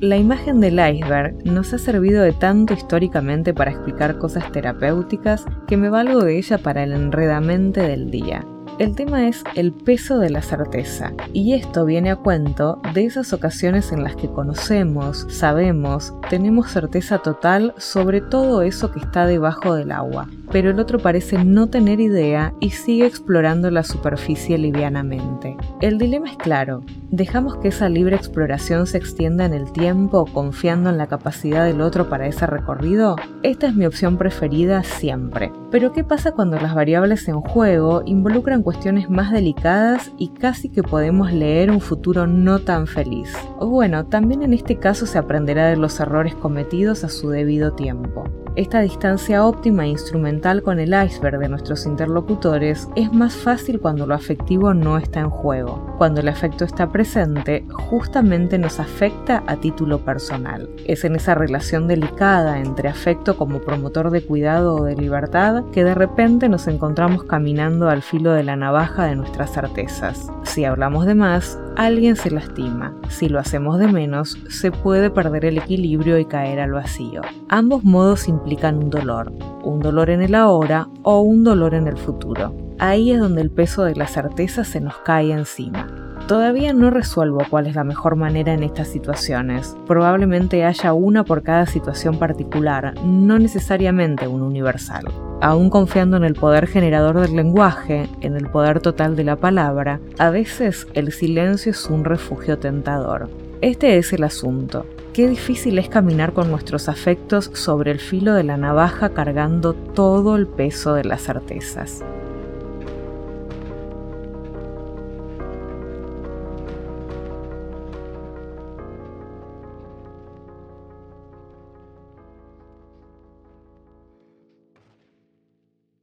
La imagen del iceberg nos ha servido de tanto históricamente para explicar cosas terapéuticas que me valgo de ella para el enredamente del día. El tema es el peso de la certeza, y esto viene a cuento de esas ocasiones en las que conocemos, sabemos, tenemos certeza total sobre todo eso que está debajo del agua, pero el otro parece no tener idea y sigue explorando la superficie livianamente. El dilema es claro, ¿dejamos que esa libre exploración se extienda en el tiempo confiando en la capacidad del otro para ese recorrido? Esta es mi opción preferida siempre. Pero ¿qué pasa cuando las variables en juego involucran cuestiones más delicadas y casi que podemos leer un futuro no tan feliz? O bueno, también en este caso se aprenderá de los errores cometidos a su debido tiempo. Esta distancia óptima e instrumental con el iceberg de nuestros interlocutores es más fácil cuando lo afectivo no está en juego. Cuando el afecto está presente, justamente nos afecta a título personal. Es en esa relación delicada entre afecto como promotor de cuidado o de libertad que de repente nos encontramos caminando al filo de la navaja de nuestras certezas. Si hablamos de más, alguien se lastima. Si lo hacemos de menos, se puede perder el equilibrio y caer al vacío. Ambos modos implican un dolor, un dolor en el ahora o un dolor en el futuro. Ahí es donde el peso de la certeza se nos cae encima. Todavía no resuelvo cuál es la mejor manera en estas situaciones. Probablemente haya una por cada situación particular, no necesariamente una universal. Aún confiando en el poder generador del lenguaje, en el poder total de la palabra, a veces el silencio es un refugio tentador. Este es el asunto. Qué difícil es caminar con nuestros afectos sobre el filo de la navaja cargando todo el peso de las certezas.